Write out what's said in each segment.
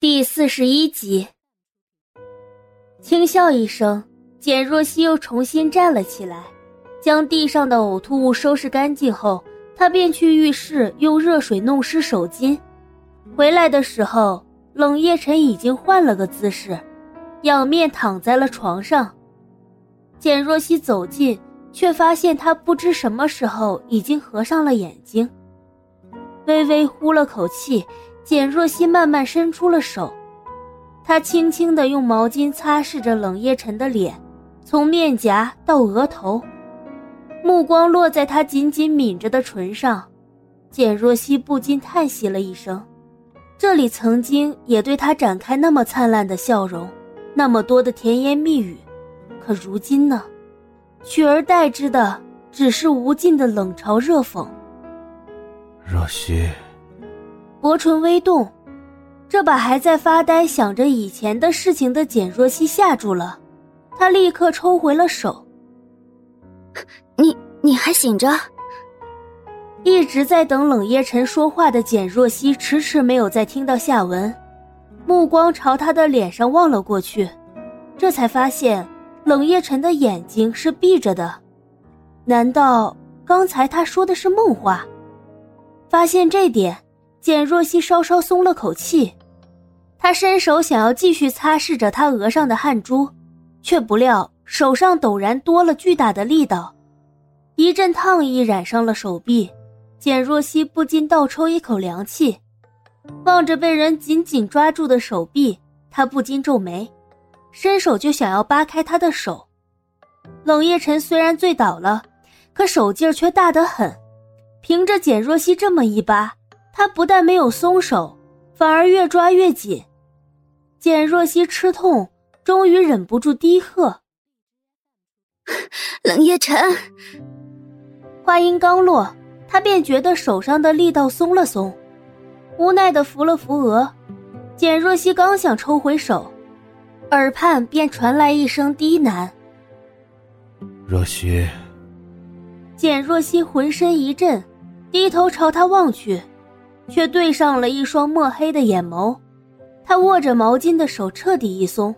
第四十一集，轻笑一声，简若曦又重新站了起来，将地上的呕吐物收拾干净后，她便去浴室用热水弄湿手巾。回来的时候，冷夜晨已经换了个姿势，仰面躺在了床上。简若曦走近，却发现他不知什么时候已经合上了眼睛，微微呼了口气。简若曦慢慢伸出了手，她轻轻地用毛巾擦拭着冷夜晨的脸，从面颊到额头，目光落在他紧紧抿着的唇上，简若曦不禁叹息了一声。这里曾经也对他展开那么灿烂的笑容，那么多的甜言蜜语，可如今呢？取而代之的只是无尽的冷嘲热讽。若曦。薄唇微动，这把还在发呆想着以前的事情的简若曦吓住了，她立刻抽回了手。你你还醒着？一直在等冷夜晨说话的简若曦迟迟没有再听到下文，目光朝他的脸上望了过去，这才发现冷夜晨的眼睛是闭着的，难道刚才他说的是梦话？发现这点。简若曦稍稍松了口气，她伸手想要继续擦拭着他额上的汗珠，却不料手上陡然多了巨大的力道，一阵烫意染上了手臂。简若曦不禁倒抽一口凉气，望着被人紧紧抓住的手臂，她不禁皱眉，伸手就想要扒开他的手。冷夜晨虽然醉倒了，可手劲儿却大得很，凭着简若曦这么一扒。他不但没有松手，反而越抓越紧。简若曦吃痛，终于忍不住低喝：“冷夜晨。”话音刚落，他便觉得手上的力道松了松，无奈的扶了扶额。简若曦刚想抽回手，耳畔便传来一声低喃：“若曦。”简若曦浑身一震，低头朝他望去。却对上了一双墨黑的眼眸，他握着毛巾的手彻底一松。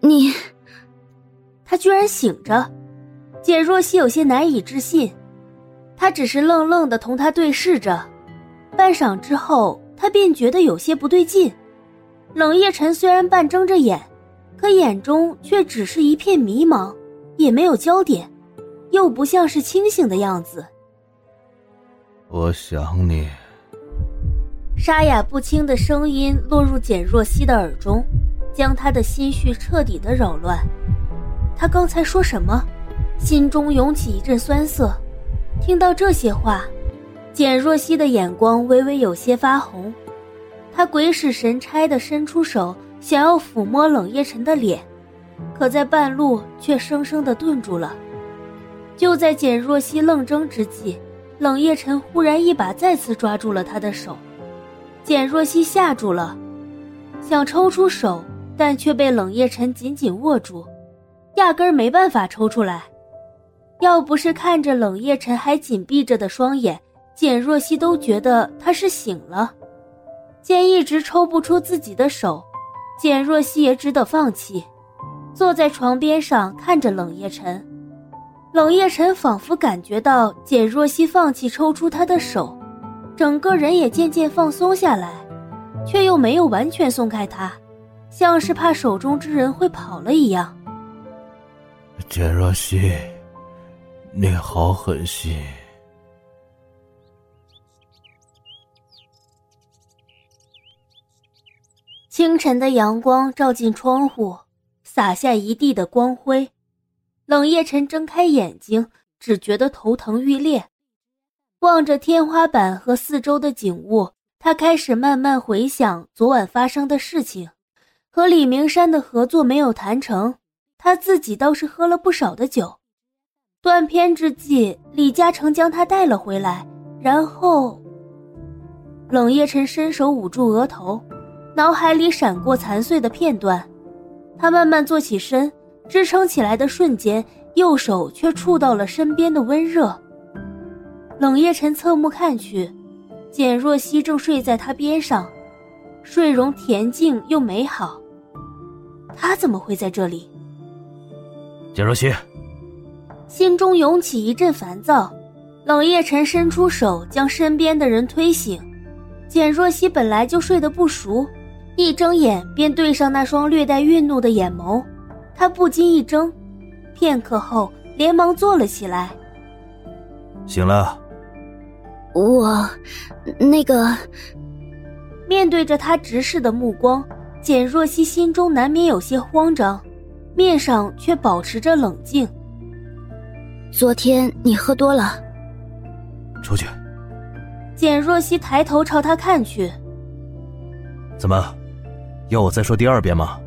你，他居然醒着，简若曦有些难以置信，他只是愣愣的同他对视着，半晌之后，他便觉得有些不对劲。冷夜晨虽然半睁着眼，可眼中却只是一片迷茫，也没有焦点，又不像是清醒的样子。我想你。沙哑不清的声音落入简若曦的耳中，将她的心绪彻底的扰乱。他刚才说什么？心中涌起一阵酸涩。听到这些话，简若曦的眼光微微有些发红。她鬼使神差的伸出手，想要抚摸冷夜晨的脸，可在半路却生生的顿住了。就在简若曦愣怔之际，冷夜晨忽然一把再次抓住了她的手。简若曦吓住了，想抽出手，但却被冷夜晨紧紧握住，压根儿没办法抽出来。要不是看着冷夜晨还紧闭着的双眼，简若曦都觉得他是醒了。见一直抽不出自己的手，简若曦也只得放弃，坐在床边上看着冷夜晨。冷夜晨仿佛感觉到简若曦放弃抽出他的手。整个人也渐渐放松下来，却又没有完全松开他，像是怕手中之人会跑了一样。简若曦，你好狠心。清晨的阳光照进窗户，洒下一地的光辉。冷夜晨睁开眼睛，只觉得头疼欲裂。望着天花板和四周的景物，他开始慢慢回想昨晚发生的事情。和李明山的合作没有谈成，他自己倒是喝了不少的酒。断片之际，李嘉诚将他带了回来，然后，冷夜晨伸手捂住额头，脑海里闪过残碎的片段。他慢慢坐起身，支撑起来的瞬间，右手却触到了身边的温热。冷夜晨侧目看去，简若曦正睡在他边上，睡容恬静又美好。他怎么会在这里？简若曦，心中涌起一阵烦躁。冷夜晨伸出手将身边的人推醒。简若曦本来就睡得不熟，一睁眼便对上那双略带愠怒的眼眸，他不禁一怔，片刻后连忙坐了起来。醒了。我，那个。面对着他直视的目光，简若曦心中难免有些慌张，面上却保持着冷静。昨天你喝多了。出去。简若曦抬头朝他看去。怎么，要我再说第二遍吗？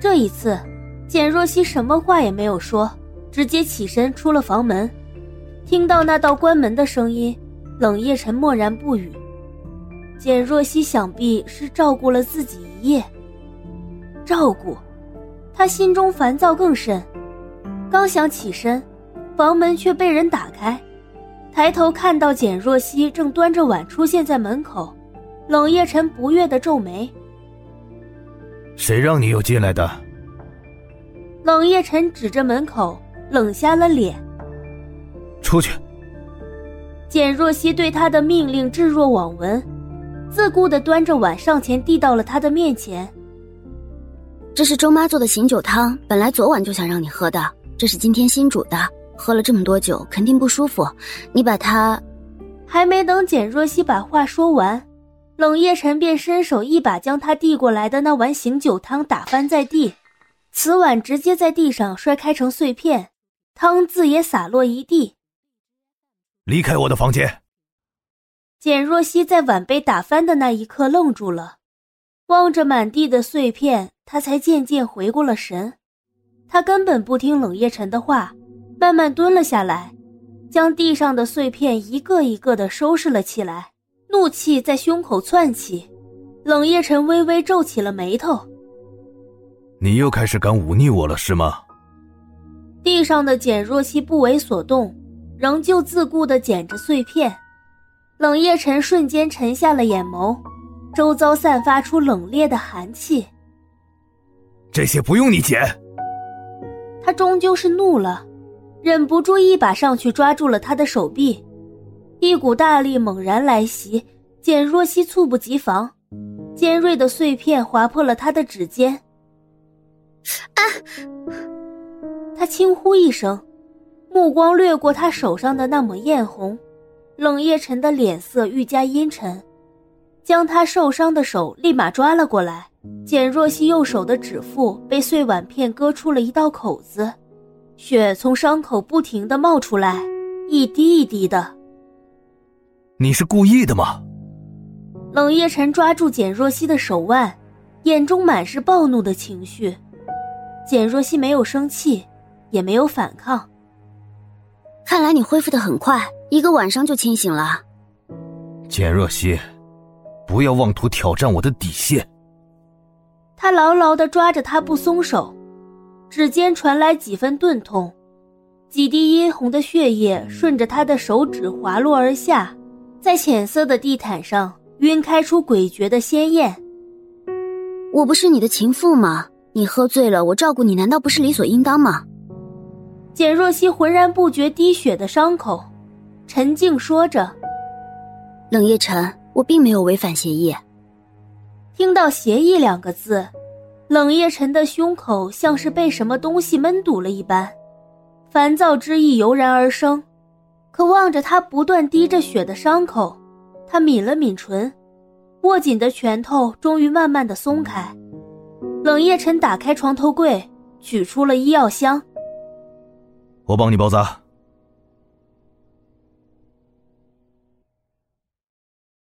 这一次，简若曦什么话也没有说，直接起身出了房门。听到那道关门的声音，冷夜晨默然不语。简若曦想必是照顾了自己一夜。照顾，他心中烦躁更甚。刚想起身，房门却被人打开。抬头看到简若曦正端着碗出现在门口，冷夜晨不悦的皱眉：“谁让你又进来的？”冷夜晨指着门口，冷下了脸：“出去。”简若曦对他的命令置若罔闻，自顾的端着碗上前递到了他的面前：“这是周妈做的醒酒汤，本来昨晚就想让你喝的，这是今天新煮的。”喝了这么多酒，肯定不舒服。你把它……还没等简若曦把话说完，冷夜晨便伸手一把将他递过来的那碗醒酒汤打翻在地，瓷碗直接在地上摔开成碎片，汤渍也洒落一地。离开我的房间！简若曦在碗被打翻的那一刻愣住了，望着满地的碎片，她才渐渐回过了神。她根本不听冷夜晨的话。慢慢蹲了下来，将地上的碎片一个一个的收拾了起来，怒气在胸口窜起。冷夜晨微微皱起了眉头：“你又开始敢忤逆我了是吗？”地上的简若曦不为所动，仍旧自顾的捡着碎片。冷夜晨瞬间沉下了眼眸，周遭散发出冷冽的寒气。这些不用你捡。他终究是怒了。忍不住一把上去抓住了他的手臂，一股大力猛然来袭，简若曦猝不及防，尖锐的碎片划破了他的指尖。啊！他轻呼一声，目光掠过他手上的那抹艳红，冷夜晨的脸色愈加阴沉，将他受伤的手立马抓了过来。简若曦右手的指腹被碎碗片割出了一道口子。血从伤口不停的冒出来，一滴一滴的。你是故意的吗？冷夜晨抓住简若曦的手腕，眼中满是暴怒的情绪。简若曦没有生气，也没有反抗。看来你恢复的很快，一个晚上就清醒了。简若曦，不要妄图挑战我的底线。他牢牢的抓着她不松手。指尖传来几分钝痛，几滴殷红的血液顺着他的手指滑落而下，在浅色的地毯上晕开出诡谲的鲜艳。我不是你的情妇吗？你喝醉了，我照顾你，难道不是理所应当吗？简若曦浑然不觉滴血的伤口，沉静说着：“冷夜晨，我并没有违反协议。”听到“协议”两个字。冷夜晨的胸口像是被什么东西闷堵了一般，烦躁之意油然而生。可望着他不断滴着血的伤口，他抿了抿唇，握紧的拳头终于慢慢的松开。冷夜晨打开床头柜，取出了医药箱。我帮你包扎。